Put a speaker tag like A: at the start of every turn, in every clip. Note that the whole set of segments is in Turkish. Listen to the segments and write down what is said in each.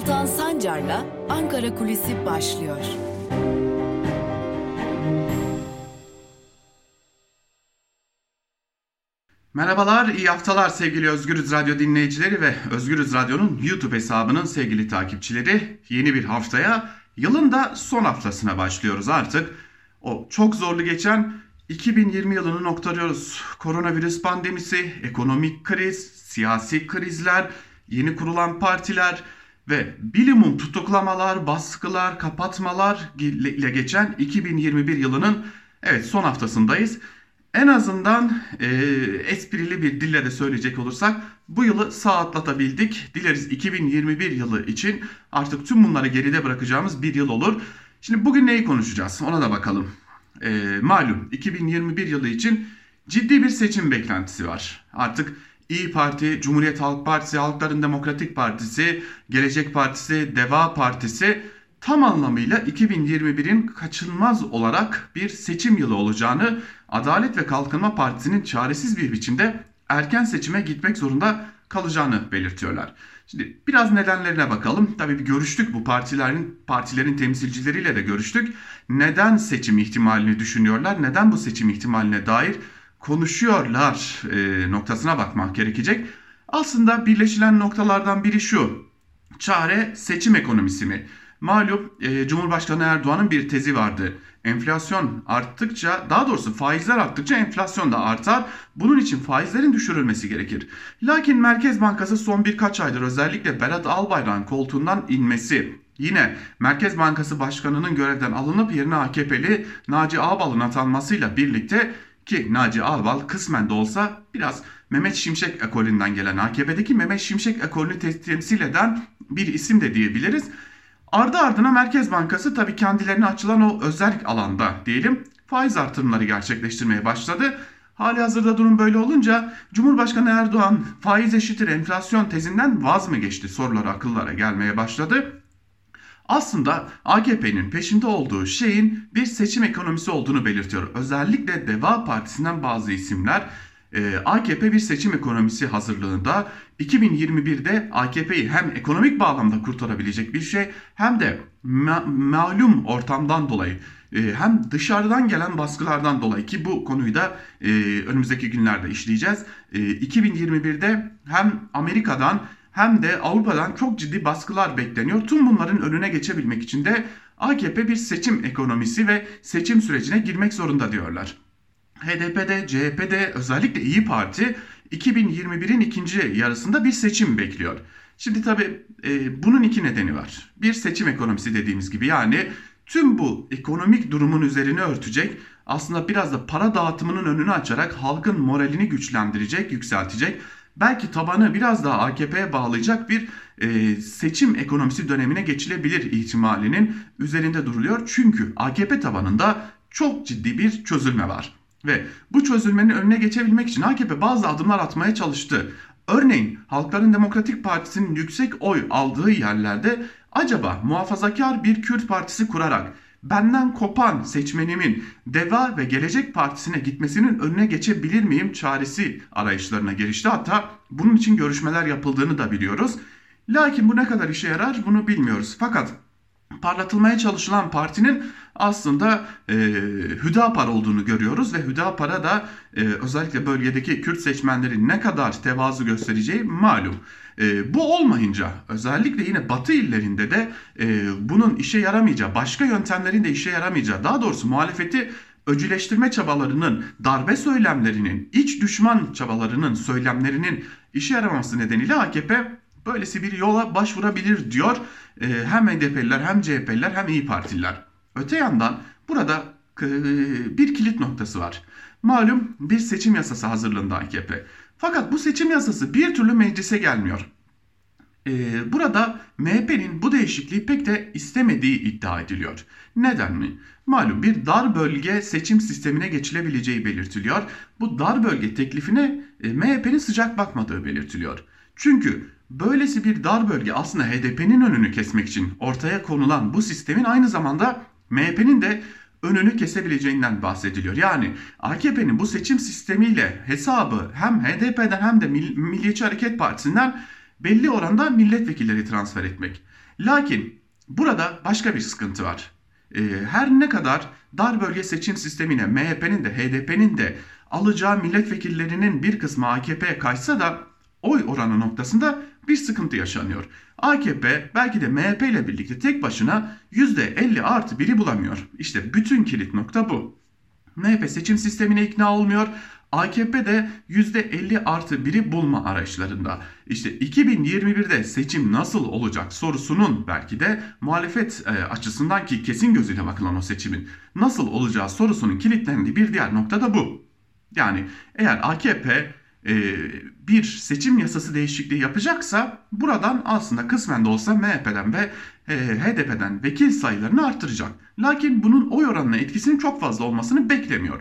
A: Altan Sancar'la Ankara Kulisi başlıyor.
B: Merhabalar, iyi haftalar sevgili Özgürüz Radyo dinleyicileri ve Özgürüz Radyo'nun YouTube hesabının sevgili takipçileri. Yeni bir haftaya, yılın da son haftasına başlıyoruz artık. O çok zorlu geçen 2020 yılını noktalıyoruz. Koronavirüs pandemisi, ekonomik kriz, siyasi krizler, yeni kurulan partiler ve bilimum tutuklamalar, baskılar, kapatmalar ile geçen 2021 yılının evet son haftasındayız. En azından e, esprili bir dille de söyleyecek olursak bu yılı sağ atlatabildik. Dileriz 2021 yılı için artık tüm bunları geride bırakacağımız bir yıl olur. Şimdi bugün neyi konuşacağız ona da bakalım. E, malum 2021 yılı için ciddi bir seçim beklentisi var. Artık İyi Parti, Cumhuriyet Halk Partisi, Halkların Demokratik Partisi, Gelecek Partisi, Deva Partisi tam anlamıyla 2021'in kaçınılmaz olarak bir seçim yılı olacağını Adalet ve Kalkınma Partisi'nin çaresiz bir biçimde erken seçime gitmek zorunda kalacağını belirtiyorlar. Şimdi biraz nedenlerine bakalım. Tabii bir görüştük bu partilerin partilerin temsilcileriyle de görüştük. Neden seçim ihtimalini düşünüyorlar? Neden bu seçim ihtimaline dair konuşuyorlar e, noktasına bakmak gerekecek. Aslında birleşilen noktalardan biri şu. Çare seçim ekonomisi mi? Malum e, Cumhurbaşkanı Erdoğan'ın bir tezi vardı. Enflasyon arttıkça daha doğrusu faizler arttıkça enflasyon da artar. Bunun için faizlerin düşürülmesi gerekir. Lakin Merkez Bankası son birkaç aydır özellikle Berat Albayrak'ın koltuğundan inmesi Yine Merkez Bankası Başkanı'nın görevden alınıp yerine AKP'li Naci Ağbal'ın atanmasıyla birlikte ki Naci Ağbal kısmen de olsa biraz Mehmet Şimşek ekolünden gelen AKP'deki Mehmet Şimşek ekolünü temsil eden bir isim de diyebiliriz. Ardı ardına Merkez Bankası tabii kendilerine açılan o özel alanda diyelim faiz artırımları gerçekleştirmeye başladı. Hali hazırda durum böyle olunca Cumhurbaşkanı Erdoğan faiz eşittir enflasyon tezinden vaz mı geçti soruları akıllara gelmeye başladı. Aslında AKP'nin peşinde olduğu şeyin bir seçim ekonomisi olduğunu belirtiyor. Özellikle Deva Partisi'nden bazı isimler e, AKP bir seçim ekonomisi hazırlığında 2021'de AKP'yi hem ekonomik bağlamda kurtarabilecek bir şey hem de ma malum ortamdan dolayı e, hem dışarıdan gelen baskılardan dolayı ki bu konuyu da e, önümüzdeki günlerde işleyeceğiz. 2021'de hem Amerika'dan hem de Avrupa'dan çok ciddi baskılar bekleniyor. Tüm bunların önüne geçebilmek için de AKP bir seçim ekonomisi ve seçim sürecine girmek zorunda diyorlar. HDP'de, CHP'de özellikle İyi Parti 2021'in ikinci yarısında bir seçim bekliyor. Şimdi tabi e, bunun iki nedeni var. Bir seçim ekonomisi dediğimiz gibi yani tüm bu ekonomik durumun üzerine örtecek aslında biraz da para dağıtımının önünü açarak halkın moralini güçlendirecek, yükseltecek belki tabanı biraz daha AKP'ye bağlayacak bir e, seçim ekonomisi dönemine geçilebilir ihtimalinin üzerinde duruluyor. Çünkü AKP tabanında çok ciddi bir çözülme var. Ve bu çözülmenin önüne geçebilmek için AKP bazı adımlar atmaya çalıştı. Örneğin Halkların Demokratik Partisi'nin yüksek oy aldığı yerlerde acaba muhafazakar bir Kürt partisi kurarak benden kopan seçmenimin Deva ve Gelecek Partisi'ne gitmesinin önüne geçebilir miyim çaresi arayışlarına girişti. Hatta bunun için görüşmeler yapıldığını da biliyoruz. Lakin bu ne kadar işe yarar bunu bilmiyoruz. Fakat parlatılmaya çalışılan partinin aslında e, Hüdapar olduğunu görüyoruz ve Hüdapar'a da e, özellikle bölgedeki Kürt seçmenlerin ne kadar tevazu göstereceği malum. E, bu olmayınca özellikle yine Batı illerinde de e, bunun işe yaramayacağı, başka yöntemlerin de işe yaramayacağı, daha doğrusu muhalefeti öcüleştirme çabalarının, darbe söylemlerinin, iç düşman çabalarının, söylemlerinin işe yaramaması nedeniyle AKP böylesi bir yola başvurabilir diyor e, hem HDP'liler hem CHP'liler hem İyi Partililer. Öte yandan burada e, bir kilit noktası var. Malum bir seçim yasası hazırlığında AKP. Fakat bu seçim yasası bir türlü meclise gelmiyor. Ee, burada MHP'nin bu değişikliği pek de istemediği iddia ediliyor. Neden mi? Malum bir dar bölge seçim sistemine geçilebileceği belirtiliyor. Bu dar bölge teklifine e, MHP'nin sıcak bakmadığı belirtiliyor. Çünkü böylesi bir dar bölge aslında HDP'nin önünü kesmek için ortaya konulan bu sistemin aynı zamanda MHP'nin de önünü kesebileceğinden bahsediliyor. Yani AKP'nin bu seçim sistemiyle hesabı hem HDP'den hem de Milliyetçi Hareket Partisi'nden belli oranda milletvekilleri transfer etmek.
C: Lakin burada başka bir sıkıntı var. E, her ne kadar dar bölge seçim sistemine MHP'nin de HDP'nin de alacağı milletvekillerinin bir kısmı AKP'ye kaçsa da oy oranı noktasında bir sıkıntı yaşanıyor. AKP belki de MHP ile birlikte tek başına %50 artı biri bulamıyor. İşte bütün kilit nokta bu. MHP seçim sistemine ikna olmuyor. AKP de %50 artı 1'i bulma arayışlarında. İşte 2021'de seçim nasıl olacak sorusunun belki de muhalefet e, açısından ki kesin gözüyle bakılan o seçimin nasıl olacağı sorusunun kilitlendiği bir diğer nokta da bu. Yani eğer AKP bir seçim yasası değişikliği yapacaksa buradan aslında kısmen de olsa MHP'den ve e, HDP'den vekil sayılarını arttıracak. Lakin bunun oy oranına etkisinin çok fazla olmasını beklemiyor.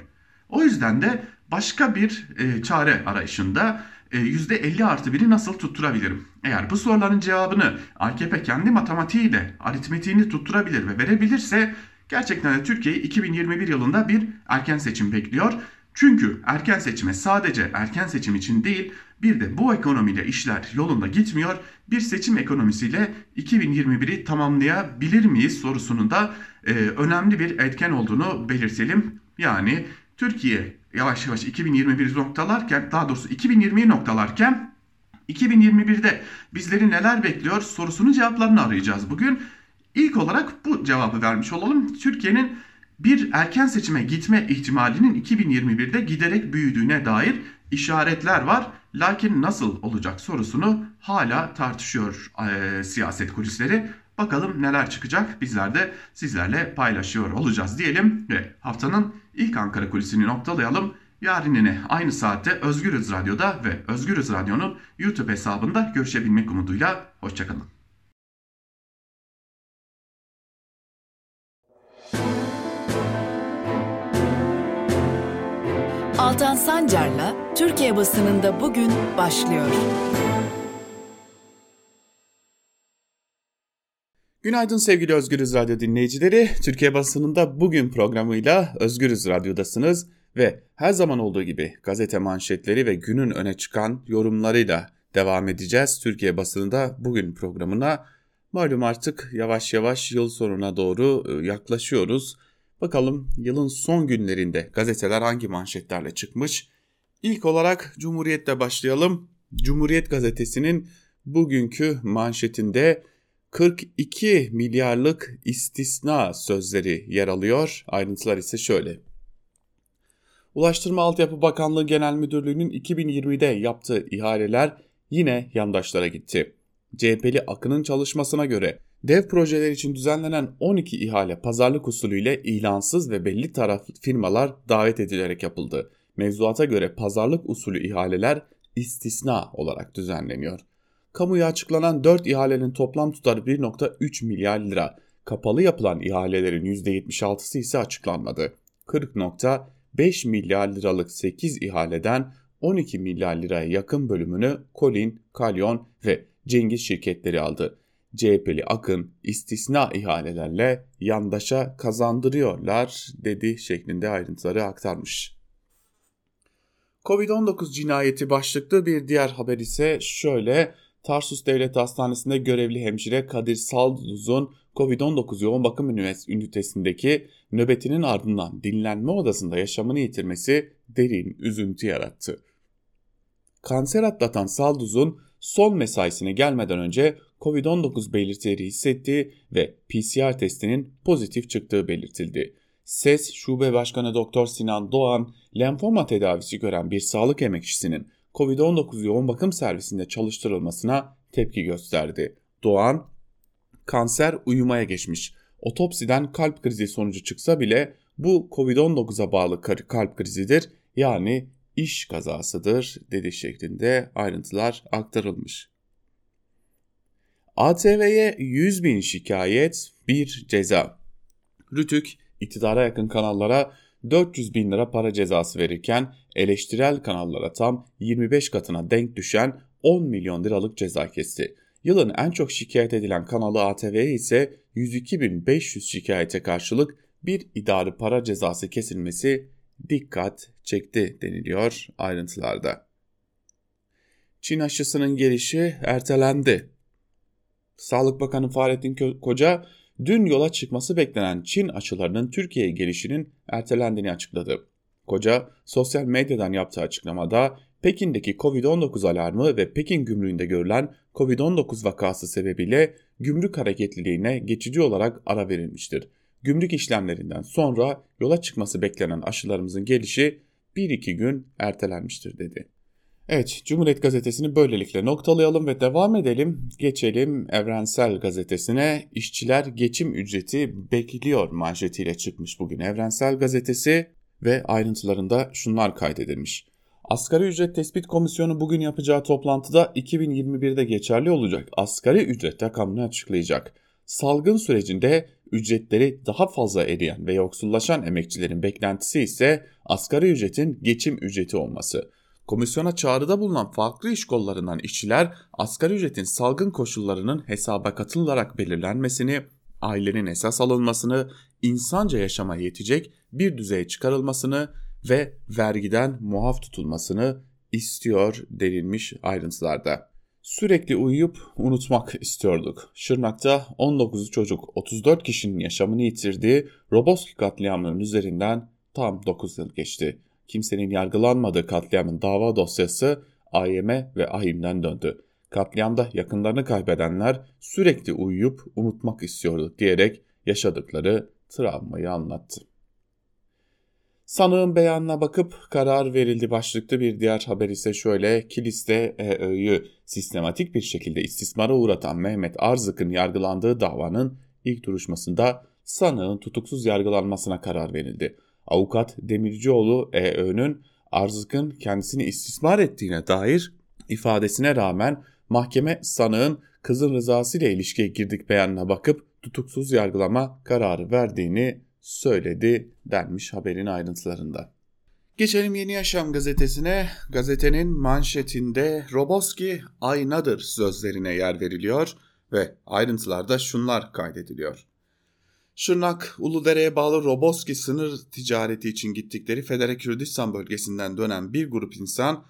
C: O yüzden de başka bir e, çare arayışında e, %50 artı 1'i nasıl tutturabilirim? Eğer bu soruların cevabını AKP kendi matematiğiyle aritmetiğini tutturabilir ve verebilirse gerçekten de Türkiye'yi 2021 yılında bir erken seçim bekliyor. Çünkü erken seçime sadece erken seçim için değil bir de bu ekonomiyle işler yolunda gitmiyor. Bir seçim ekonomisiyle 2021'i tamamlayabilir miyiz sorusunun da e, önemli bir etken olduğunu belirtelim. Yani Türkiye yavaş yavaş 2021 noktalarken daha doğrusu 2020'yi noktalarken 2021'de bizleri neler bekliyor sorusunun cevaplarını arayacağız bugün. İlk olarak bu cevabı vermiş olalım. Türkiye'nin bir erken seçime gitme ihtimalinin 2021'de giderek büyüdüğüne dair işaretler var. Lakin nasıl olacak sorusunu hala tartışıyor e, siyaset kulisleri. Bakalım neler çıkacak bizler de sizlerle paylaşıyor olacağız diyelim ve haftanın ilk Ankara kulisini noktalayalım. Yarın yine aynı saatte Özgürüz Radyo'da ve Özgürüz Radyo'nun YouTube hesabında görüşebilmek umuduyla. Hoşçakalın.
A: Altan Sancar'la Türkiye basınında bugün başlıyor.
B: Günaydın sevgili Özgürüz Radyo dinleyicileri. Türkiye basınında bugün programıyla Özgürüz Radyo'dasınız ve her zaman olduğu gibi gazete manşetleri ve günün öne çıkan yorumlarıyla devam edeceğiz. Türkiye basınında bugün programına malum artık yavaş yavaş yıl sonuna doğru e, yaklaşıyoruz. Bakalım yılın son günlerinde gazeteler hangi manşetlerle çıkmış? İlk olarak Cumhuriyet'le başlayalım. Cumhuriyet gazetesinin bugünkü manşetinde 42 milyarlık istisna sözleri yer alıyor. Ayrıntılar ise şöyle. Ulaştırma Altyapı Bakanlığı Genel Müdürlüğü'nün 2020'de yaptığı ihaleler yine yandaşlara gitti. CHP'li Akın'ın çalışmasına göre dev projeler için düzenlenen 12 ihale pazarlık usulüyle ilansız ve belli taraflı firmalar davet edilerek yapıldı. Mevzuata göre pazarlık usulü ihaleler istisna olarak düzenleniyor. Kamuya açıklanan 4 ihalenin toplam tutarı 1.3 milyar lira. Kapalı yapılan ihalelerin %76'sı ise açıklanmadı. 40.5 milyar liralık 8 ihaleden 12 milyar liraya yakın bölümünü Colin, Kalyon ve Cengiz şirketleri aldı. CHP'li Akın istisna ihalelerle yandaşa kazandırıyorlar dedi şeklinde ayrıntıları aktarmış. Covid-19 cinayeti başlıklı bir diğer haber ise şöyle Tarsus Devlet Hastanesi'nde görevli hemşire Kadir Salduz'un COVID-19 yoğun bakım ünitesindeki nöbetinin ardından dinlenme odasında yaşamını yitirmesi derin üzüntü yarattı. Kanser atlatan Salduz'un son mesaisine gelmeden önce COVID-19 belirtileri hissettiği ve PCR testinin pozitif çıktığı belirtildi. SES Şube Başkanı Doktor Sinan Doğan, lenfoma tedavisi gören bir sağlık emekçisinin COVID-19 yoğun bakım servisinde çalıştırılmasına tepki gösterdi. Doğan, kanser uyumaya geçmiş. Otopsiden kalp krizi sonucu çıksa bile bu COVID-19'a bağlı kalp krizidir yani iş kazasıdır dedi şeklinde ayrıntılar aktarılmış. ATV'ye 100 bin şikayet, bir ceza. Rütük, iktidara yakın kanallara 400 bin lira para cezası verirken eleştirel kanallara tam 25 katına denk düşen 10 milyon liralık ceza kesti. Yılın en çok şikayet edilen kanalı ATV'ye ise 102.500 şikayete karşılık bir idari para cezası kesilmesi dikkat çekti deniliyor ayrıntılarda. Çin aşısının gelişi ertelendi. Sağlık Bakanı Fahrettin Koca dün yola çıkması beklenen Çin aşılarının Türkiye'ye gelişinin ertelendiğini açıkladı. Koca sosyal medyadan yaptığı açıklamada Pekin'deki Covid-19 alarmı ve Pekin gümrüğünde görülen Covid-19 vakası sebebiyle gümrük hareketliliğine geçici olarak ara verilmiştir. Gümrük işlemlerinden sonra yola çıkması beklenen aşılarımızın gelişi 1-2 gün ertelenmiştir dedi. Evet, Cumhuriyet Gazetesi'ni böylelikle noktalayalım ve devam edelim. Geçelim Evrensel Gazetesi'ne. İşçiler geçim ücreti bekliyor manşetiyle çıkmış bugün Evrensel Gazetesi ve ayrıntılarında şunlar kaydedilmiş. Asgari ücret tespit komisyonu bugün yapacağı toplantıda 2021'de geçerli olacak asgari ücret rakamını açıklayacak. Salgın sürecinde ücretleri daha fazla eriyen ve yoksullaşan emekçilerin beklentisi ise asgari ücretin geçim ücreti olması. Komisyona çağrıda bulunan farklı iş kollarından işçiler asgari ücretin salgın koşullarının hesaba katılarak belirlenmesini, ailenin esas alınmasını, insanca yaşama yetecek bir düzeye çıkarılmasını ve vergiden muaf tutulmasını istiyor denilmiş ayrıntılarda. Sürekli uyuyup unutmak istiyorduk. Şırnak'ta 19 çocuk 34 kişinin yaşamını yitirdiği Roboski katliamının üzerinden tam 9 yıl geçti. Kimsenin yargılanmadığı katliamın dava dosyası AYM ve AHİM'den döndü. Katliamda yakınlarını kaybedenler sürekli uyuyup unutmak istiyorduk diyerek yaşadıkları travmayı anlattı. Sanığın beyanına bakıp karar verildi başlıklı bir diğer haber ise şöyle. Kilis'te EÖ'yü sistematik bir şekilde istismara uğratan Mehmet Arzık'ın yargılandığı davanın ilk duruşmasında sanığın tutuksuz yargılanmasına karar verildi. Avukat Demircioğlu EÖ'nün Arzık'ın kendisini istismar ettiğine dair ifadesine rağmen mahkeme sanığın kızın rızası ile ilişkiye girdik beyanına bakıp tutuksuz yargılama kararı verdiğini söyledi denmiş haberin ayrıntılarında. Geçelim Yeni Yaşam gazetesine. Gazetenin manşetinde Roboski aynadır sözlerine yer veriliyor ve ayrıntılarda şunlar kaydediliyor. Şırnak, Uludere'ye bağlı Roboski sınır ticareti için gittikleri Federe Kürdistan bölgesinden dönen bir grup insan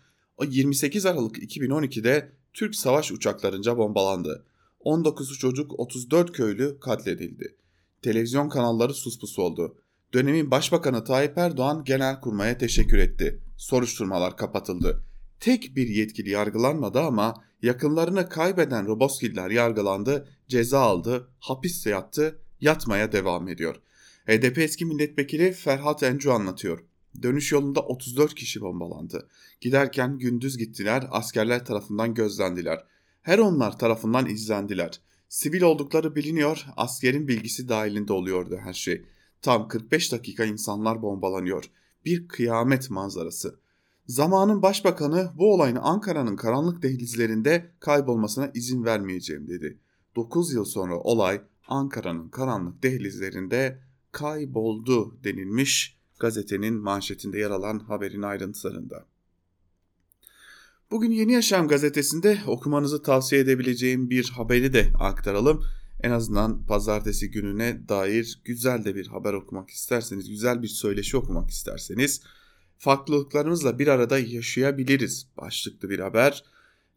B: 28 Aralık 2012'de Türk savaş uçaklarınca bombalandı. 19 çocuk 34 köylü katledildi televizyon kanalları suspus oldu. Dönemin Başbakanı Tayyip Erdoğan Genelkurmay'a teşekkür etti. Soruşturmalar kapatıldı. Tek bir yetkili yargılanmadı ama yakınlarını kaybeden Roboskiller yargılandı, ceza aldı, hapiste yattı, yatmaya devam ediyor. HDP eski milletvekili Ferhat Encu anlatıyor. Dönüş yolunda 34 kişi bombalandı. Giderken gündüz gittiler, askerler tarafından gözlendiler. Her onlar tarafından izlendiler. Sivil oldukları biliniyor, askerin bilgisi dahilinde oluyordu her şey. Tam 45 dakika insanlar bombalanıyor. Bir kıyamet manzarası. Zamanın başbakanı bu olayın Ankara'nın karanlık dehlizlerinde kaybolmasına izin vermeyeceğim dedi. 9 yıl sonra olay Ankara'nın karanlık dehlizlerinde kayboldu denilmiş gazetenin manşetinde yer alan haberin ayrıntılarında. Bugün Yeni Yaşam gazetesinde okumanızı tavsiye edebileceğim bir haberi de aktaralım. En azından pazartesi gününe dair güzel de bir haber okumak isterseniz, güzel bir söyleşi okumak isterseniz farklılıklarımızla bir arada yaşayabiliriz başlıklı bir haber.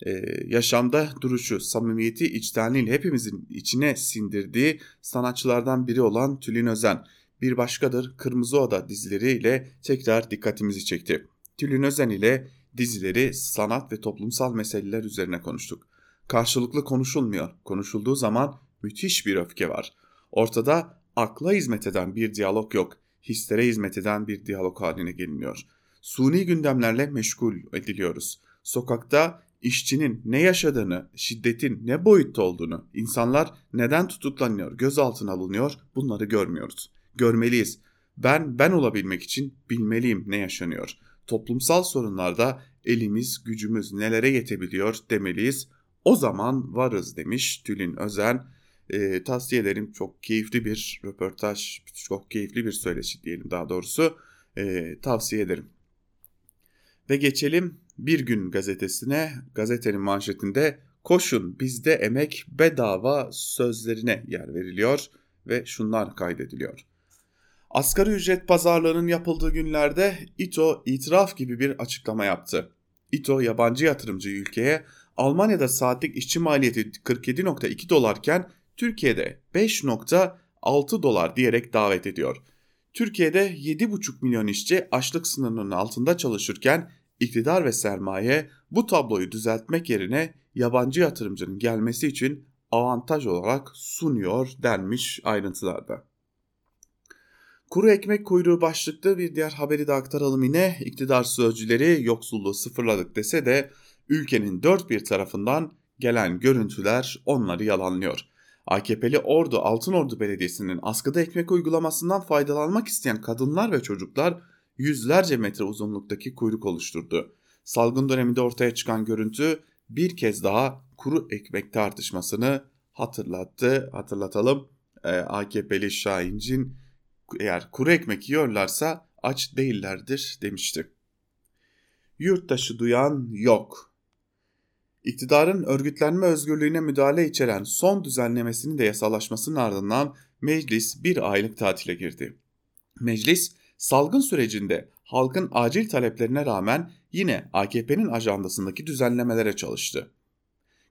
B: Ee, yaşamda duruşu, samimiyeti, içtenliğiyle hepimizin içine sindirdiği sanatçılardan biri olan Tülin Özen. Bir başkadır Kırmızı Oda dizileriyle tekrar dikkatimizi çekti. Tülin Özen ile dizileri, sanat ve toplumsal meseleler üzerine konuştuk. Karşılıklı konuşulmuyor. Konuşulduğu zaman müthiş bir öfke var. Ortada akla hizmet eden bir diyalog yok. Hislere hizmet eden bir diyalog haline geliniyor. Suni gündemlerle meşgul ediliyoruz. Sokakta işçinin ne yaşadığını, şiddetin ne boyutta olduğunu, insanlar neden tutuklanıyor, gözaltına alınıyor bunları görmüyoruz. Görmeliyiz. Ben ben olabilmek için bilmeliyim ne yaşanıyor toplumsal sorunlarda elimiz gücümüz nelere yetebiliyor demeliyiz. O zaman varız demiş Tülin Özen. E, tavsiye ederim çok keyifli bir röportaj, çok keyifli bir söyleşi diyelim daha doğrusu. E, tavsiye ederim. Ve geçelim Bir Gün gazetesine. Gazetenin manşetinde koşun bizde emek bedava sözlerine yer veriliyor ve şunlar kaydediliyor. Asgari ücret pazarlığının yapıldığı günlerde İTO itiraf gibi bir açıklama yaptı. İTO yabancı yatırımcı ülkeye Almanya'da saatlik işçi maliyeti 47.2 dolarken Türkiye'de 5.6 dolar diyerek davet ediyor. Türkiye'de 7,5 milyon işçi açlık sınırının altında çalışırken iktidar ve sermaye bu tabloyu düzeltmek yerine yabancı yatırımcının gelmesi için avantaj olarak sunuyor denmiş ayrıntılarda. Kuru ekmek kuyruğu başlıklı bir diğer haberi de aktaralım yine. İktidar sözcüleri yoksulluğu sıfırladık dese de ülkenin dört bir tarafından gelen görüntüler onları yalanlıyor. AKP'li Ordu Altınordu Belediyesi'nin askıda ekmek uygulamasından faydalanmak isteyen kadınlar ve çocuklar yüzlerce metre uzunluktaki kuyruk oluşturdu. Salgın döneminde ortaya çıkan görüntü bir kez daha kuru ekmek tartışmasını hatırlattı. Hatırlatalım ee, AKP'li Şahincin eğer kuru ekmek yiyorlarsa aç değillerdir demişti. Yurttaşı duyan yok. İktidarın örgütlenme özgürlüğüne müdahale içeren son düzenlemesinin de yasalaşmasının ardından meclis bir aylık tatile girdi. Meclis salgın sürecinde halkın acil taleplerine rağmen yine AKP'nin ajandasındaki düzenlemelere çalıştı.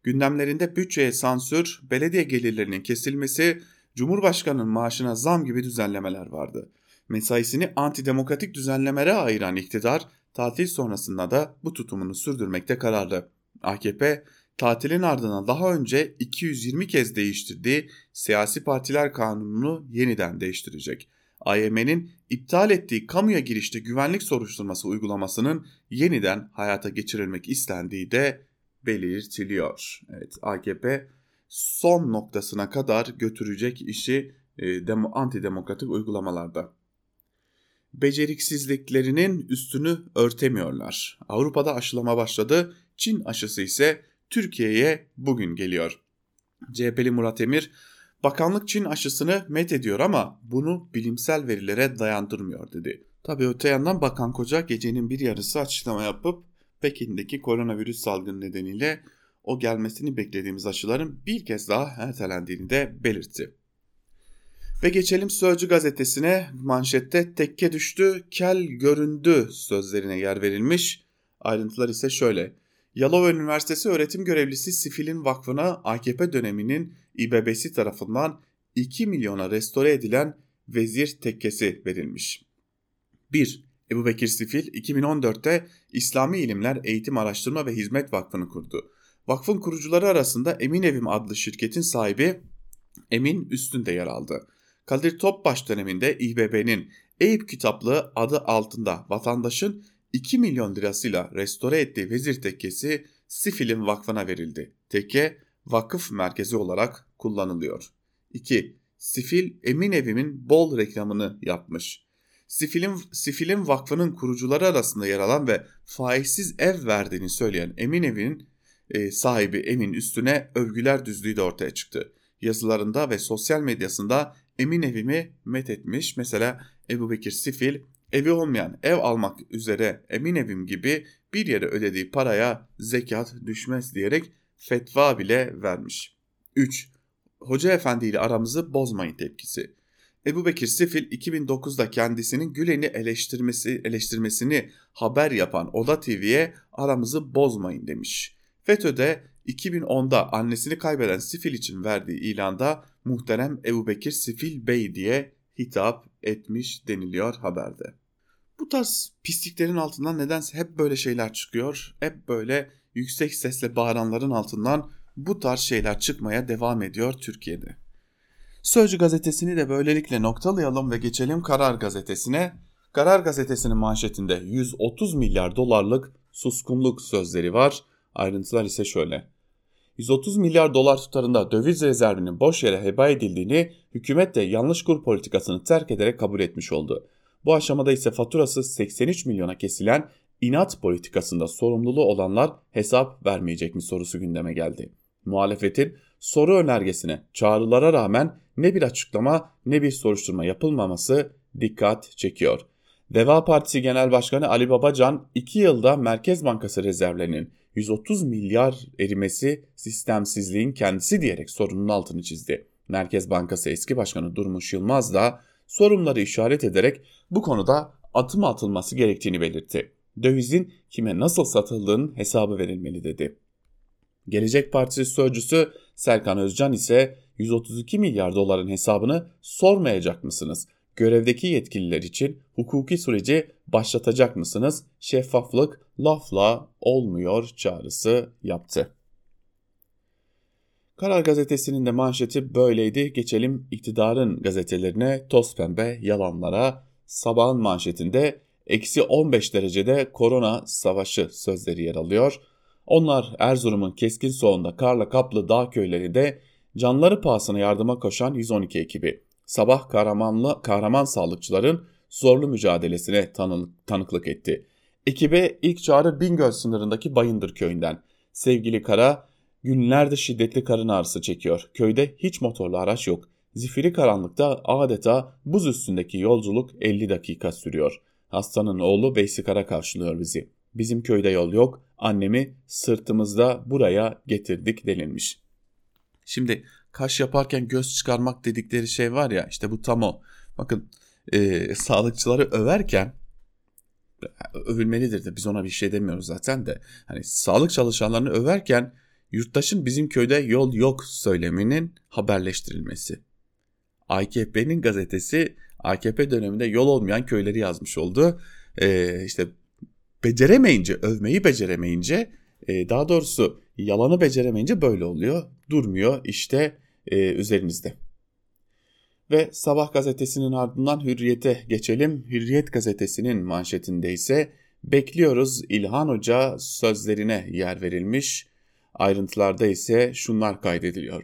B: Gündemlerinde bütçeye sansür, belediye gelirlerinin kesilmesi, Cumhurbaşkanının maaşına zam gibi düzenlemeler vardı. Mesaisini antidemokratik düzenlemelere ayıran iktidar tatil sonrasında da bu tutumunu sürdürmekte kararlı. AKP tatilin ardından daha önce 220 kez değiştirdiği siyasi partiler kanununu yeniden değiştirecek. AYM'nin iptal ettiği kamuya girişte güvenlik soruşturması uygulamasının yeniden hayata geçirilmek istendiği de belirtiliyor. Evet AKP son noktasına kadar götürecek işi e, demo, antidemokratik uygulamalarda. Beceriksizliklerinin üstünü örtemiyorlar. Avrupa'da aşılama başladı. Çin aşısı ise Türkiye'ye bugün geliyor. CHP'li Murat Emir, bakanlık Çin aşısını met ediyor ama bunu bilimsel verilere dayandırmıyor dedi. Tabi öte yandan Bakan Koca gecenin bir yarısı açıklama yapıp Pekin'deki koronavirüs salgını nedeniyle o gelmesini beklediğimiz aşıların bir kez daha ertelendiğini de belirtti. Ve geçelim Sözcü gazetesine manşette tekke düştü, kel göründü sözlerine yer verilmiş. Ayrıntılar ise şöyle. Yalova Üniversitesi öğretim görevlisi Sifil'in vakfına AKP döneminin İBB'si tarafından 2 milyona restore edilen vezir tekkesi verilmiş. 1. Ebu Bekir Sifil 2014'te İslami İlimler Eğitim Araştırma ve Hizmet Vakfı'nı kurdu. Vakfın kurucuları arasında Emin Evim adlı şirketin sahibi Emin Üstün de yer aldı. Kadir Topbaş döneminde İBB'nin Eyüp kitaplığı adı altında vatandaşın 2 milyon lirasıyla restore ettiği vezir tekkesi Sifil'in vakfına verildi. Tekke vakıf merkezi olarak kullanılıyor. 2. Sifil Emin Evim'in bol reklamını yapmış. Sifil'in, Sifil'in vakfının kurucuları arasında yer alan ve faizsiz ev verdiğini söyleyen Emin Evi'nin e, sahibi Emin üstüne övgüler düzlüğü de ortaya çıktı. Yazılarında ve sosyal medyasında Emin evimi met etmiş. Mesela Ebu Bekir Sifil evi olmayan ev almak üzere emin evim gibi bir yere ödediği paraya zekat düşmez diyerek fetva bile vermiş. 3. Hoca efendi ile aramızı bozmayın tepkisi. Ebu Bekir Sifil 2009'da kendisinin Gülen'i eleştirmesi, eleştirmesini haber yapan Oda TV'ye aramızı bozmayın demiş. FETÖ'de 2010'da annesini kaybeden Sifil için verdiği ilanda muhterem Ebu Bekir Sifil Bey diye hitap etmiş deniliyor haberde. Bu tarz pisliklerin altından nedense hep böyle şeyler çıkıyor. Hep böyle yüksek sesle bağıranların altından bu tarz şeyler çıkmaya devam ediyor Türkiye'de. Sözcü gazetesini de böylelikle noktalayalım ve geçelim Karar gazetesine. Karar gazetesinin manşetinde 130 milyar dolarlık suskunluk sözleri var. Ayrıntılar ise şöyle. 130 milyar dolar tutarında döviz rezervinin boş yere heba edildiğini hükümet de yanlış kur politikasını terk ederek kabul etmiş oldu. Bu aşamada ise faturası 83 milyona kesilen inat politikasında sorumluluğu olanlar hesap vermeyecek mi sorusu gündeme geldi. Muhalefetin soru önergesine çağrılara rağmen ne bir açıklama ne bir soruşturma yapılmaması dikkat çekiyor. Deva Partisi Genel Başkanı Ali Babacan 2 yılda Merkez Bankası rezervlerinin 130 milyar erimesi sistemsizliğin kendisi diyerek sorunun altını çizdi. Merkez Bankası eski başkanı Durmuş Yılmaz da sorunları işaret ederek bu konuda atım atılması gerektiğini belirtti. Dövizin kime nasıl satıldığının hesabı verilmeli dedi. Gelecek Partisi sözcüsü Serkan Özcan ise 132 milyar doların hesabını sormayacak mısınız? Görevdeki yetkililer için hukuki süreci başlatacak mısınız? Şeffaflık lafla olmuyor çağrısı yaptı. Karar gazetesinin de manşeti böyleydi. Geçelim iktidarın gazetelerine toz pembe yalanlara. Sabahın manşetinde eksi 15 derecede korona savaşı sözleri yer alıyor. Onlar Erzurum'un keskin soğunda karla kaplı dağ köylerinde canları pahasına yardıma koşan 112 ekibi. Sabah kahramanlı, kahraman sağlıkçıların zorlu mücadelesine tanık, tanıklık etti. Ekibe ilk çağrı Bingöl sınırındaki Bayındır köyünden. Sevgili Kara günlerde şiddetli karın ağrısı çekiyor. Köyde hiç motorlu araç yok. Zifiri karanlıkta adeta buz üstündeki yolculuk 50 dakika sürüyor. Hastanın oğlu Veysi Kara karşılıyor bizi. Bizim köyde yol yok. Annemi sırtımızda buraya getirdik denilmiş. Şimdi kaş yaparken göz çıkarmak dedikleri şey var ya işte bu tam o. Bakın e, sağlıkçıları överken övülmelidir de biz ona bir şey demiyoruz zaten de. Hani sağlık çalışanlarını överken yurttaşın bizim köyde yol yok söyleminin haberleştirilmesi. AKP'nin gazetesi AKP döneminde yol olmayan köyleri yazmış oldu. Ee, işte beceremeyince, övmeyi beceremeyince e, daha doğrusu yalanı beceremeyince böyle oluyor. Durmuyor işte e, üzerinizde. Ve Sabah gazetesinin ardından Hürriyet'e geçelim. Hürriyet gazetesinin manşetinde ise bekliyoruz İlhan Hoca sözlerine yer verilmiş. Ayrıntılarda ise şunlar kaydediliyor.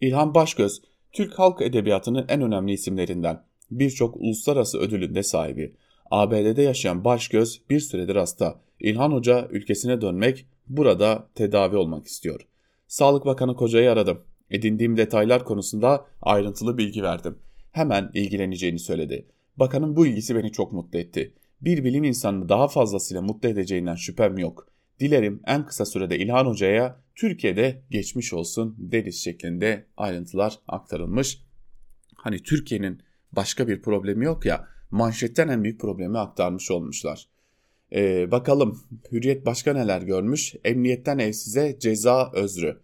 B: İlhan Başgöz, Türk halk edebiyatının en önemli isimlerinden. Birçok uluslararası ödülünde sahibi. ABD'de yaşayan Başgöz bir süredir hasta. İlhan Hoca ülkesine dönmek, burada tedavi olmak istiyor. Sağlık Bakanı Koca'yı aradım. Edindiğim detaylar konusunda ayrıntılı bilgi verdim. Hemen ilgileneceğini söyledi. Bakanın bu ilgisi beni çok mutlu etti. Bir bilim insanını daha fazlasıyla mutlu edeceğinden şüphem yok. Dilerim en kısa sürede İlhan Hoca'ya Türkiye'de geçmiş olsun deriz şeklinde ayrıntılar aktarılmış. Hani Türkiye'nin başka bir problemi yok ya manşetten en büyük problemi aktarmış olmuşlar. Ee, bakalım Hürriyet başka neler görmüş? Emniyetten evsize ceza özrü.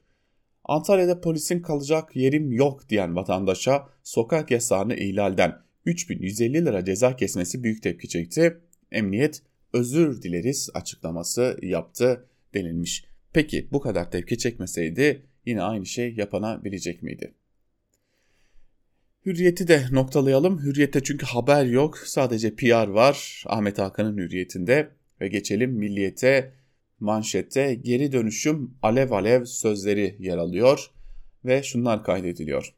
B: Antalya'da polisin kalacak yerim yok diyen vatandaşa sokak yasağını ihlalden 3150 lira ceza kesmesi büyük tepki çekti. Emniyet özür dileriz açıklaması yaptı denilmiş. Peki bu kadar tepki çekmeseydi yine aynı şey yapanabilecek miydi? Hürriyeti de noktalayalım. Hürriyette çünkü haber yok. Sadece PR var Ahmet Hakan'ın hürriyetinde. Ve geçelim milliyete manşette geri dönüşüm alev alev sözleri yer alıyor ve şunlar kaydediliyor.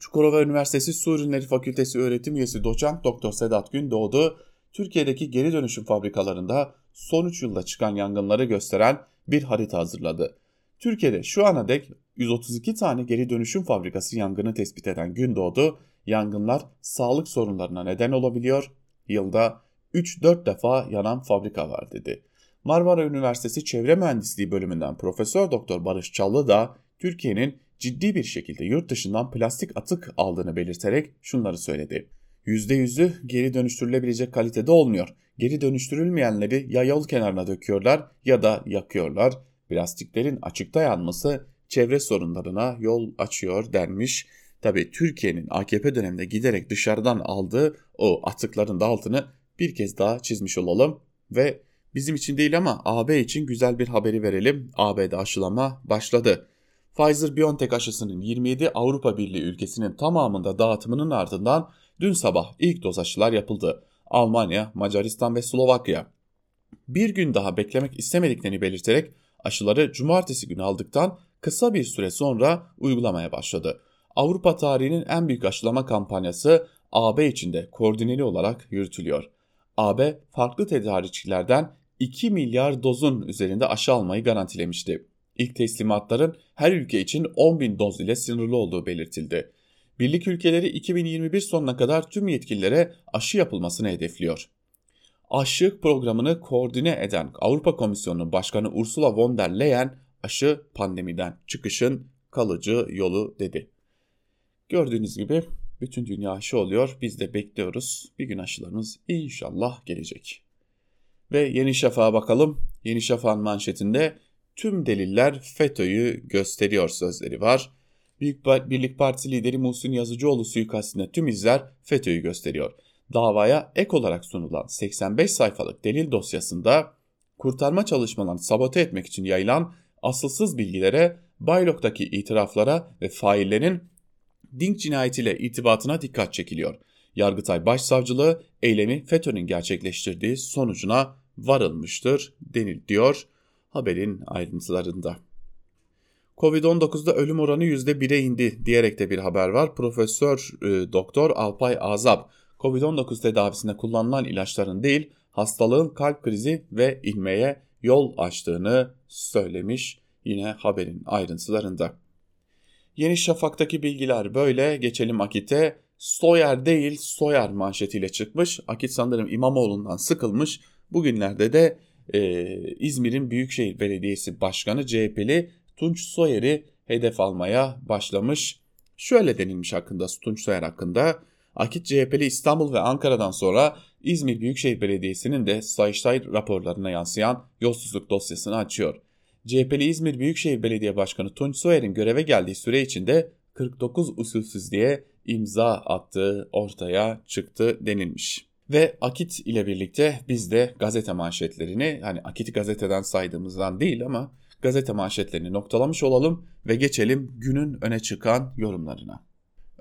B: Çukurova Üniversitesi Su Ürünleri Fakültesi öğretim üyesi doçent Doktor Sedat Gündoğdu, Türkiye'deki geri dönüşüm fabrikalarında son 3 yılda çıkan yangınları gösteren bir harita hazırladı. Türkiye'de şu ana dek 132 tane geri dönüşüm fabrikası yangını tespit eden Gündoğdu, yangınlar sağlık sorunlarına neden olabiliyor, yılda 3-4 defa yanan fabrika var dedi. Marmara Üniversitesi Çevre Mühendisliği bölümünden Profesör Doktor Barış Çallı da Türkiye'nin ciddi bir şekilde yurt dışından plastik atık aldığını belirterek şunları söyledi. %100'ü geri dönüştürülebilecek kalitede olmuyor. Geri dönüştürülmeyenleri ya yol kenarına döküyorlar ya da yakıyorlar. Plastiklerin açıkta yanması çevre sorunlarına yol açıyor denmiş. Tabi Türkiye'nin AKP döneminde giderek dışarıdan aldığı o atıkların da altını bir kez daha çizmiş olalım ve bizim için değil ama AB için güzel bir haberi verelim. AB'de aşılama başladı. Pfizer-BioNTech aşısının 27 Avrupa Birliği ülkesinin tamamında dağıtımının ardından dün sabah ilk doz aşılar yapıldı. Almanya, Macaristan ve Slovakya. Bir gün daha beklemek istemediklerini belirterek aşıları cumartesi günü aldıktan kısa bir süre sonra uygulamaya başladı. Avrupa tarihinin en büyük aşılama kampanyası AB içinde koordineli olarak yürütülüyor. AB farklı tedarikçilerden 2 milyar dozun üzerinde aşı almayı garantilemişti. İlk teslimatların her ülke için 10 bin doz ile sınırlı olduğu belirtildi. Birlik ülkeleri 2021 sonuna kadar tüm yetkililere aşı yapılmasını hedefliyor. Aşı programını koordine eden Avrupa Komisyonu Başkanı Ursula von der Leyen aşı pandemiden çıkışın kalıcı yolu dedi. Gördüğünüz gibi bütün dünya aşı oluyor. Biz de bekliyoruz. Bir gün aşılarımız inşallah gelecek. Ve Yeni Şafak'a bakalım. Yeni Şafak'ın manşetinde tüm deliller FETÖ'yü gösteriyor sözleri var. Büyük Birlik Partisi lideri Muhsin Yazıcıoğlu suikastine tüm izler FETÖ'yü gösteriyor. Davaya ek olarak sunulan 85 sayfalık delil dosyasında kurtarma çalışmalarını sabote etmek için yayılan asılsız bilgilere, Baylok'taki itiraflara ve faillerin Dink cinayetiyle irtibatına dikkat çekiliyor. Yargıtay Başsavcılığı eylemi FETÖ'nün gerçekleştirdiği sonucuna varılmıştır denil diyor haberin ayrıntılarında. Covid-19'da ölüm oranı %1'e indi diyerek de bir haber var. Profesör e, Doktor Alpay Azap, Covid-19 tedavisinde kullanılan ilaçların değil, hastalığın kalp krizi ve inmeye yol açtığını söylemiş yine haberin ayrıntılarında. Yeni Şafak'taki bilgiler böyle. Geçelim Akit'e. Soyer değil Soyer manşetiyle çıkmış. Akit sanırım İmamoğlu'ndan sıkılmış. Bugünlerde de e, İzmir'in Büyükşehir Belediyesi Başkanı CHP'li Tunç Soyer'i hedef almaya başlamış. Şöyle denilmiş hakkında Tunç Soyer hakkında. Akit CHP'li İstanbul ve Ankara'dan sonra İzmir Büyükşehir Belediyesi'nin de Sayıştay raporlarına yansıyan yolsuzluk dosyasını açıyor. CHP'li İzmir Büyükşehir Belediye Başkanı Tunç Soyer'in göreve geldiği süre içinde 49 usulsüzlüğe imza attığı ortaya çıktı denilmiş. Ve Akit ile birlikte biz de gazete manşetlerini hani Akit'i gazeteden saydığımızdan değil ama gazete manşetlerini noktalamış olalım ve geçelim günün öne çıkan yorumlarına.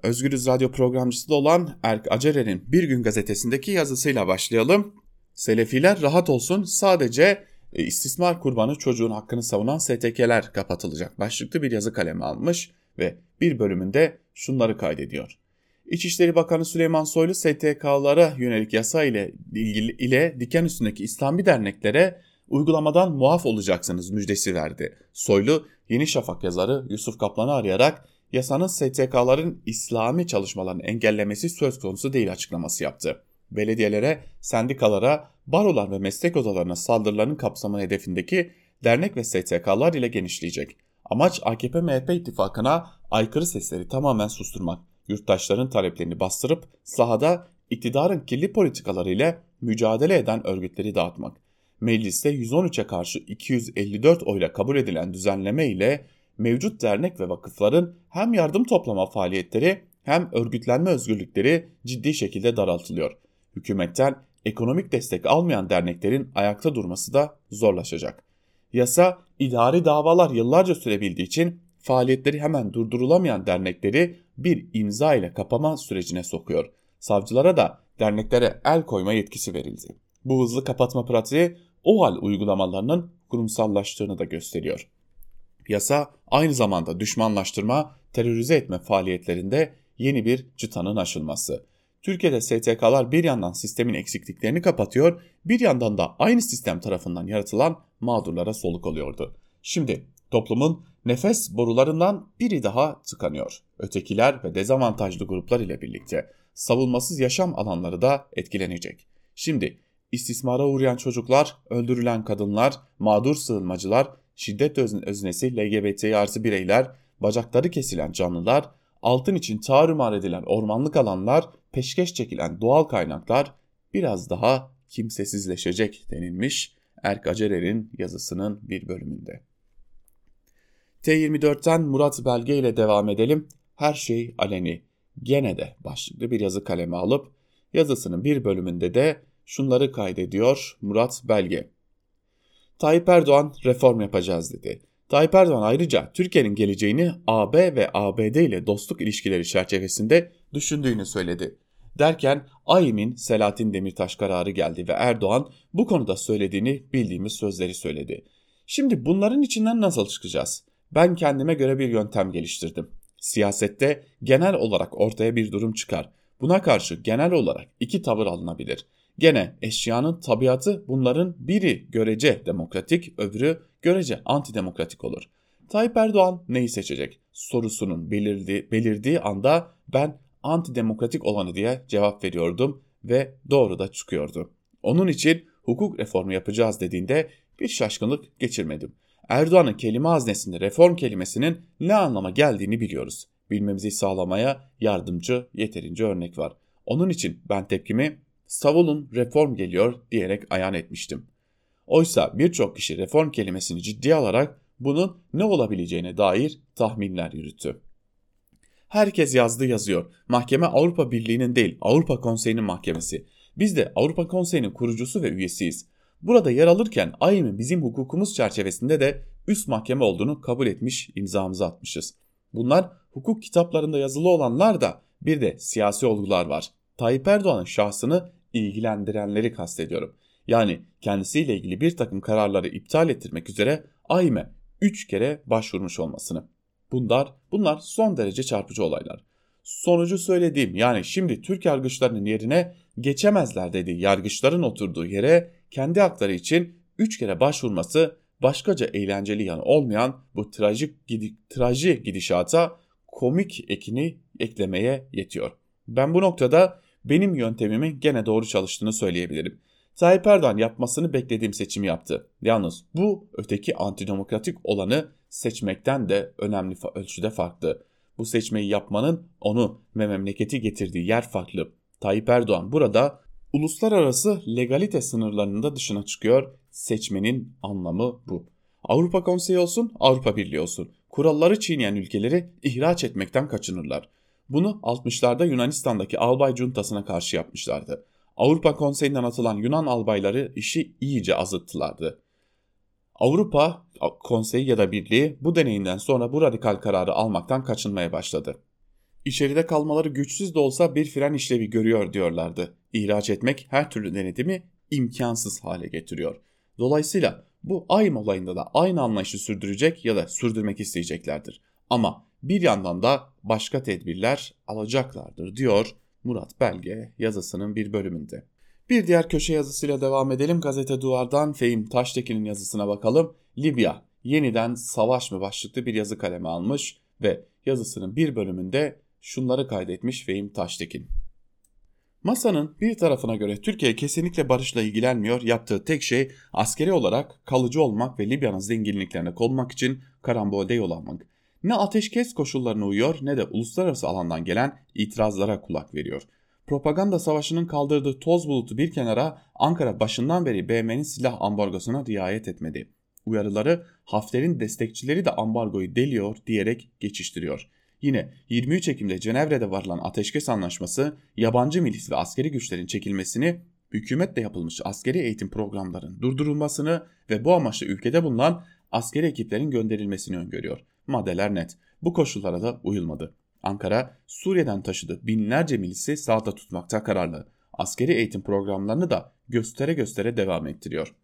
B: Özgürüz Radyo programcısı da olan Erk Acerer'in Bir Gün gazetesindeki yazısıyla başlayalım. Selefiler rahat olsun sadece e, istismar kurbanı çocuğun hakkını savunan STK'ler kapatılacak başlıklı bir yazı kalemi almış ve bir bölümünde şunları kaydediyor. İçişleri Bakanı Süleyman Soylu STK'lara yönelik yasa ile ilgili ile diken üstündeki İslami derneklere uygulamadan muaf olacaksınız müjdesi verdi. Soylu Yeni Şafak yazarı Yusuf Kaplan'ı arayarak yasanın STK'ların İslami çalışmalarını engellemesi söz konusu değil açıklaması yaptı. Belediyelere, sendikalara, barolar ve meslek odalarına saldırıların kapsamı hedefindeki dernek ve STK'lar ile genişleyecek. Amaç AKP-MHP ittifakına aykırı sesleri tamamen susturmak, yurttaşların taleplerini bastırıp sahada iktidarın kirli politikaları ile mücadele eden örgütleri dağıtmak. Mecliste 113'e karşı 254 oyla kabul edilen düzenleme ile mevcut dernek ve vakıfların hem yardım toplama faaliyetleri hem örgütlenme özgürlükleri ciddi şekilde daraltılıyor. Hükümetten ekonomik destek almayan derneklerin ayakta durması da zorlaşacak. Yasa idari davalar yıllarca sürebildiği için faaliyetleri hemen durdurulamayan dernekleri bir imza ile kapama sürecine sokuyor. Savcılara da derneklere el koyma yetkisi verildi. Bu hızlı kapatma pratiği OHAL uygulamalarının kurumsallaştığını da gösteriyor. Yasa aynı zamanda düşmanlaştırma, terörize etme faaliyetlerinde yeni bir çıtanın aşılması. Türkiye'de STK'lar bir yandan sistemin eksikliklerini kapatıyor, bir yandan da aynı sistem tarafından yaratılan mağdurlara soluk oluyordu. Şimdi toplumun nefes borularından biri daha tıkanıyor. Ötekiler ve dezavantajlı gruplar ile birlikte savunmasız yaşam alanları da etkilenecek. Şimdi istismara uğrayan çocuklar, öldürülen kadınlar, mağdur sığınmacılar, şiddet öznesi LGBT artı bireyler, bacakları kesilen canlılar, altın için tarumar edilen ormanlık alanlar, peşkeş çekilen doğal kaynaklar biraz daha kimsesizleşecek denilmiş Erk Acerer'in yazısının bir bölümünde. T24'ten Murat Belge ile devam edelim. Her şey aleni. Gene de başlıklı bir yazı kalemi alıp yazısının bir bölümünde de şunları kaydediyor Murat Belge. Tayyip Erdoğan reform yapacağız dedi. Tayyip Erdoğan ayrıca Türkiye'nin geleceğini AB ve ABD ile dostluk ilişkileri çerçevesinde düşündüğünü söyledi. Derken AİM'in Selahattin Demirtaş kararı geldi ve Erdoğan bu konuda söylediğini bildiğimiz sözleri söyledi. Şimdi bunların içinden nasıl çıkacağız? Ben kendime göre bir yöntem geliştirdim. Siyasette genel olarak ortaya bir durum çıkar. Buna karşı genel olarak iki tavır alınabilir. Gene eşyanın tabiatı bunların biri görece demokratik, öbürü görece antidemokratik olur. Tayyip Erdoğan neyi seçecek sorusunun belirdiği, belirdiği anda ben antidemokratik olanı diye cevap veriyordum ve doğru da çıkıyordu. Onun için hukuk reformu yapacağız dediğinde bir şaşkınlık geçirmedim. Erdoğan'ın kelime haznesinde reform kelimesinin ne anlama geldiğini biliyoruz. Bilmemizi sağlamaya yardımcı yeterince örnek var. Onun için ben tepkimi savunun reform geliyor diyerek ayan etmiştim. Oysa birçok kişi reform kelimesini ciddiye alarak bunun ne olabileceğine dair tahminler yürüttü. Herkes yazdı yazıyor. Mahkeme Avrupa Birliği'nin değil, Avrupa Konseyi'nin mahkemesi. Biz de Avrupa Konseyi'nin kurucusu ve üyesiyiz. Burada yer alırken aynı bizim hukukumuz çerçevesinde de üst mahkeme olduğunu kabul etmiş, imzamızı atmışız. Bunlar hukuk kitaplarında yazılı olanlar da bir de siyasi olgular var. Tayyip Erdoğan'ın şahsını ilgilendirenleri kastediyorum. Yani kendisiyle ilgili bir takım kararları iptal ettirmek üzere AİM'e 3 kere başvurmuş olmasını. Bunlar, bunlar son derece çarpıcı olaylar. Sonucu söylediğim yani şimdi Türk yargıçlarının yerine geçemezler dediği yargıçların oturduğu yere kendi hakları için 3 kere başvurması başkaca eğlenceli yanı olmayan bu trajik gidi, traji gidişata komik ekini eklemeye yetiyor. Ben bu noktada benim yöntemimin gene doğru çalıştığını söyleyebilirim. Tayyip Erdoğan yapmasını beklediğim seçimi yaptı. Yalnız bu öteki antidemokratik olanı seçmekten de önemli ölçüde farklı. Bu seçmeyi yapmanın onu ve memleketi getirdiği yer farklı. Tayyip Erdoğan burada uluslararası legalite sınırlarının da dışına çıkıyor. Seçmenin anlamı bu. Avrupa Konseyi olsun, Avrupa Birliği olsun. Kuralları çiğneyen ülkeleri ihraç etmekten kaçınırlar. Bunu 60'larda Yunanistan'daki albay cuntasına karşı yapmışlardı. Avrupa Konseyi'nden atılan Yunan albayları işi iyice azıttılardı. Avrupa Konseyi ya da Birliği bu deneyinden sonra bu radikal kararı almaktan kaçınmaya başladı. İçeride kalmaları güçsüz de olsa bir fren işlevi görüyor diyorlardı. İhraç etmek her türlü denetimi imkansız hale getiriyor. Dolayısıyla bu AYM olayında da aynı anlayışı sürdürecek ya da sürdürmek isteyeceklerdir. Ama bir yandan da başka tedbirler alacaklardır diyor Murat Belge yazısının bir bölümünde. Bir diğer köşe yazısıyla devam edelim. Gazete Duvar'dan Fehim Taştekin'in yazısına bakalım. Libya yeniden savaş mı başlıklı bir yazı kaleme almış ve yazısının bir bölümünde şunları kaydetmiş Fehim Taştekin. Masanın bir tarafına göre Türkiye kesinlikle barışla ilgilenmiyor, yaptığı tek şey askeri olarak kalıcı olmak ve Libya'nın zenginliklerine konmak için karambolde yol almak. Ne ateşkes koşullarına uyuyor ne de uluslararası alandan gelen itirazlara kulak veriyor. Propaganda savaşının kaldırdığı toz bulutu bir kenara Ankara başından beri BM'nin silah ambargosuna riayet etmedi. Uyarıları Hafter'in destekçileri de ambargoyu deliyor diyerek geçiştiriyor. Yine 23 Ekim'de Cenevre'de varılan ateşkes anlaşması yabancı milis ve askeri güçlerin çekilmesini, hükümetle yapılmış askeri eğitim programlarının durdurulmasını ve bu amaçla ülkede bulunan askeri ekiplerin gönderilmesini öngörüyor. Maddeler net. Bu koşullara da uyulmadı. Ankara, Suriye'den taşıdığı binlerce milisi sağda tutmakta kararlı. Askeri eğitim programlarını da göstere göstere devam ettiriyor.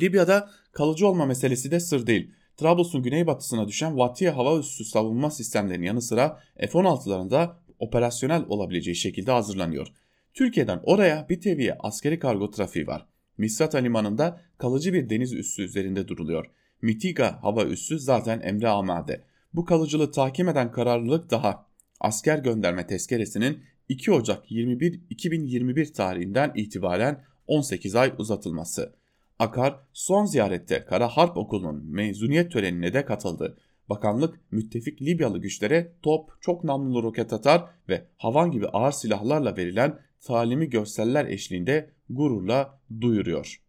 B: Libya'da kalıcı olma meselesi de sır değil. Trablus'un güneybatısına düşen Vatiye hava üssü savunma sistemlerinin yanı sıra F-16'ların da operasyonel olabileceği şekilde hazırlanıyor. Türkiye'den oraya bir teviye askeri kargo trafiği var. Misrata limanında kalıcı bir deniz üssü üzerinde duruluyor. Mitiga hava üssü zaten emre amade. Bu kalıcılığı tahkim eden kararlılık daha. Asker gönderme tezkeresinin 2 Ocak 21 2021 tarihinden itibaren 18 ay uzatılması. Akar son ziyarette Kara Harp Okulu'nun mezuniyet törenine de katıldı. Bakanlık müttefik Libyalı güçlere top, çok namlulu roket atar ve havan gibi ağır silahlarla verilen talimi görseller eşliğinde gururla duyuruyor.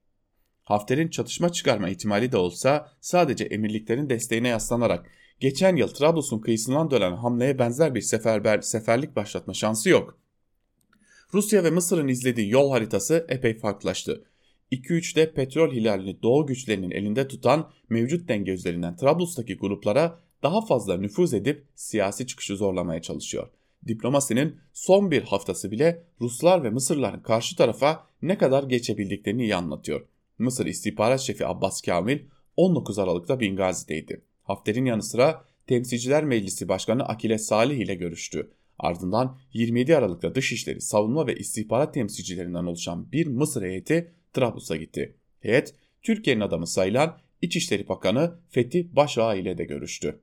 B: Hafter'in çatışma çıkarma ihtimali de olsa sadece emirliklerin desteğine yaslanarak geçen yıl Trablus'un kıyısından dönen hamleye benzer bir seferber, seferlik başlatma şansı yok. Rusya ve Mısır'ın izlediği yol haritası epey farklılaştı. 2-3'de petrol hilalini Doğu güçlerinin elinde tutan mevcut denge üzerinden Trablus'taki gruplara daha fazla nüfuz edip siyasi çıkışı zorlamaya çalışıyor. Diplomasinin son bir haftası bile Ruslar ve Mısırların karşı tarafa ne kadar geçebildiklerini iyi anlatıyor. Mısır İstihbarat Şefi Abbas Kamil 19 Aralık'ta Bingazi'deydi. Hafter'in yanı sıra Temsilciler Meclisi Başkanı Akile Salih ile görüştü. Ardından 27 Aralık'ta Dışişleri, Savunma ve İstihbarat temsilcilerinden oluşan bir Mısır heyeti Trablus'a gitti. Heyet, Türkiye'nin adamı sayılan İçişleri Bakanı Fethi Başağa ile de görüştü.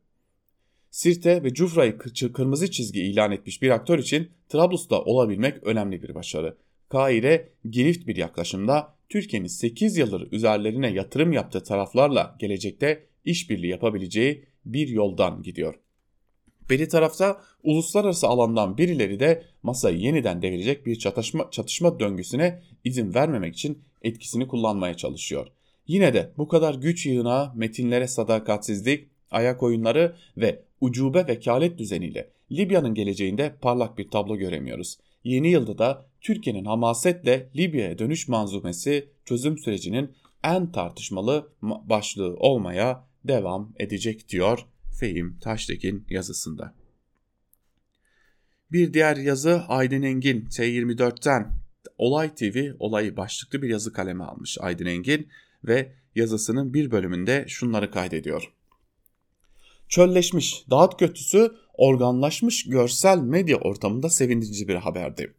B: Sirte ve Cufra'yı kırmızı çizgi ilan etmiş bir aktör için Trablus'ta olabilmek önemli bir başarı. Kaire, girift bir yaklaşımda Türkiye'nin 8 yıldır üzerlerine yatırım yaptığı taraflarla gelecekte işbirliği yapabileceği bir yoldan gidiyor. Beri tarafta uluslararası alandan birileri de masayı yeniden devirecek bir çatışma, çatışma döngüsüne izin vermemek için etkisini kullanmaya çalışıyor. Yine de bu kadar güç yığına, metinlere sadakatsizlik, ayak oyunları ve ucube vekalet düzeniyle Libya'nın geleceğinde parlak bir tablo göremiyoruz. Yeni yılda da Türkiye'nin hamasetle Libya'ya dönüş manzumesi çözüm sürecinin en tartışmalı başlığı olmaya devam edecek diyor Fehim Taştekin yazısında. Bir diğer yazı Aydın Engin T24'ten Olay TV olayı başlıklı bir yazı kaleme almış Aydın Engin ve yazısının bir bölümünde şunları kaydediyor. Çölleşmiş, daha kötüsü organlaşmış görsel medya ortamında sevindirici bir haberdi.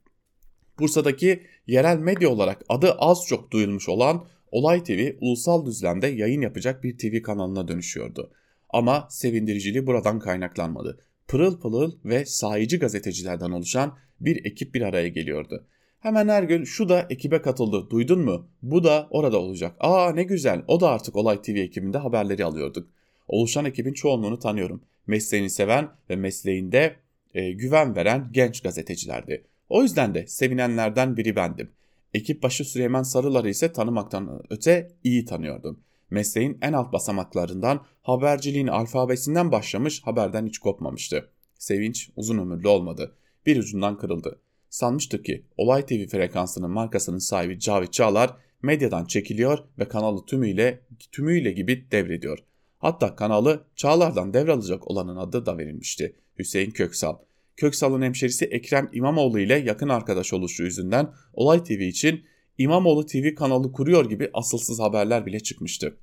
B: Bursa'daki yerel medya olarak adı az çok duyulmuş olan Olay TV ulusal düzlemde yayın yapacak bir TV kanalına dönüşüyordu. Ama sevindiriciliği buradan kaynaklanmadı. Pırıl pırıl ve sahici gazetecilerden oluşan bir ekip bir araya geliyordu. Hemen her gün şu da ekibe katıldı duydun mu? Bu da orada olacak. Aa ne güzel o da artık Olay TV ekibinde haberleri alıyorduk. Oluşan ekibin çoğunluğunu tanıyorum. Mesleğini seven ve mesleğinde e, güven veren genç gazetecilerdi. O yüzden de sevinenlerden biri bendim. Ekip başı Süleyman Sarılar'ı ise tanımaktan öte iyi tanıyordum. Mesleğin en alt basamaklarından haberciliğin alfabesinden başlamış haberden hiç kopmamıştı. Sevinç uzun ömürlü olmadı. Bir ucundan kırıldı. Sanmıştı ki Olay TV frekansının markasının sahibi Cavit Çağlar medyadan çekiliyor ve kanalı tümüyle tümüyle gibi devrediyor. Hatta kanalı Çağlar'dan devralacak olanın adı da verilmişti. Hüseyin Köksal. Köksal'ın hemşerisi Ekrem İmamoğlu ile yakın arkadaş oluşu yüzünden Olay TV için İmamoğlu TV kanalı kuruyor gibi asılsız haberler bile çıkmıştı.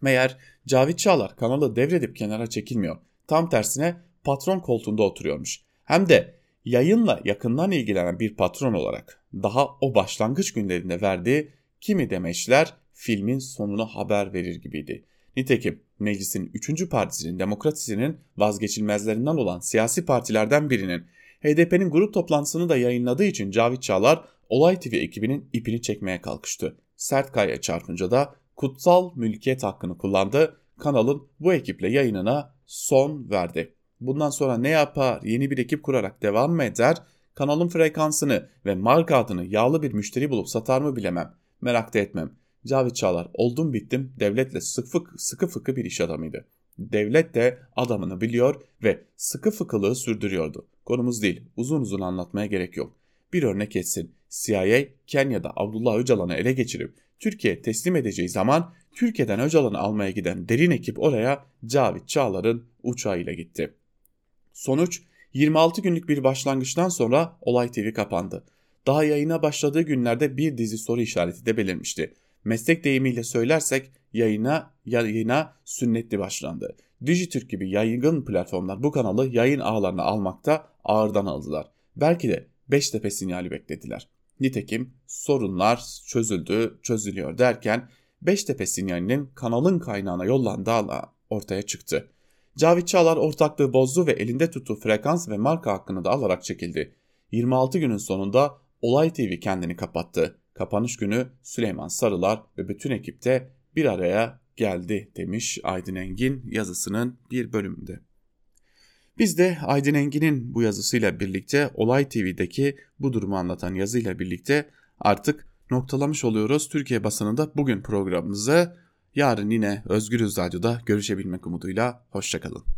B: Meğer Cavit Çağlar kanalı devredip kenara çekilmiyor. Tam tersine patron koltuğunda oturuyormuş. Hem de yayınla yakından ilgilenen bir patron olarak daha o başlangıç günlerinde verdiği kimi demeçler filmin sonuna haber verir gibiydi. Nitekim meclisin 3. partisinin demokrasisinin vazgeçilmezlerinden olan siyasi partilerden birinin HDP'nin grup toplantısını da yayınladığı için Cavit Çağlar Olay TV ekibinin ipini çekmeye kalkıştı. Sert kaya çarpınca da kutsal mülkiyet hakkını kullandı. Kanalın bu ekiple yayınına son verdi. Bundan sonra ne yapar, yeni bir ekip kurarak devam mı eder, kanalın frekansını ve marka adını yağlı bir müşteri bulup satar mı bilemem. Merak da etmem. Cavit Çağlar oldum bittim devletle sıkı, sıkı fıkı bir iş adamıydı. Devlet de adamını biliyor ve sıkı fıkılığı sürdürüyordu. Konumuz değil uzun uzun anlatmaya gerek yok. Bir örnek etsin CIA Kenya'da Abdullah Öcalan'ı ele geçirip Türkiye teslim edeceği zaman Türkiye'den Öcalan'ı almaya giden derin ekip oraya Cavit Çağlar'ın uçağıyla gitti. Sonuç 26 günlük bir başlangıçtan sonra Olay TV kapandı. Daha yayına başladığı günlerde bir dizi soru işareti de belirmişti. Meslek deyimiyle söylersek yayına yayına sünnetli başlandı. Dijitürk gibi yaygın platformlar bu kanalı yayın ağlarına almakta ağırdan aldılar. Belki de Beştepe sinyali beklediler. Nitekim sorunlar çözüldü, çözülüyor derken Beştepe sinyalinin kanalın kaynağına yollandığı ortaya çıktı. Cavit Çağlar ortaklığı bozdu ve elinde tuttuğu frekans ve marka hakkını da alarak çekildi. 26 günün sonunda Olay TV kendini kapattı. Kapanış günü Süleyman Sarılar ve bütün ekipte bir araya geldi demiş Aydın Engin yazısının bir bölümünde. Biz de Aydın Engin'in bu yazısıyla birlikte Olay TV'deki bu durumu anlatan yazıyla birlikte artık noktalamış oluyoruz Türkiye basınında bugün programımızı. Yarın yine Özgürüz Radyo'da görüşebilmek umuduyla hoşçakalın.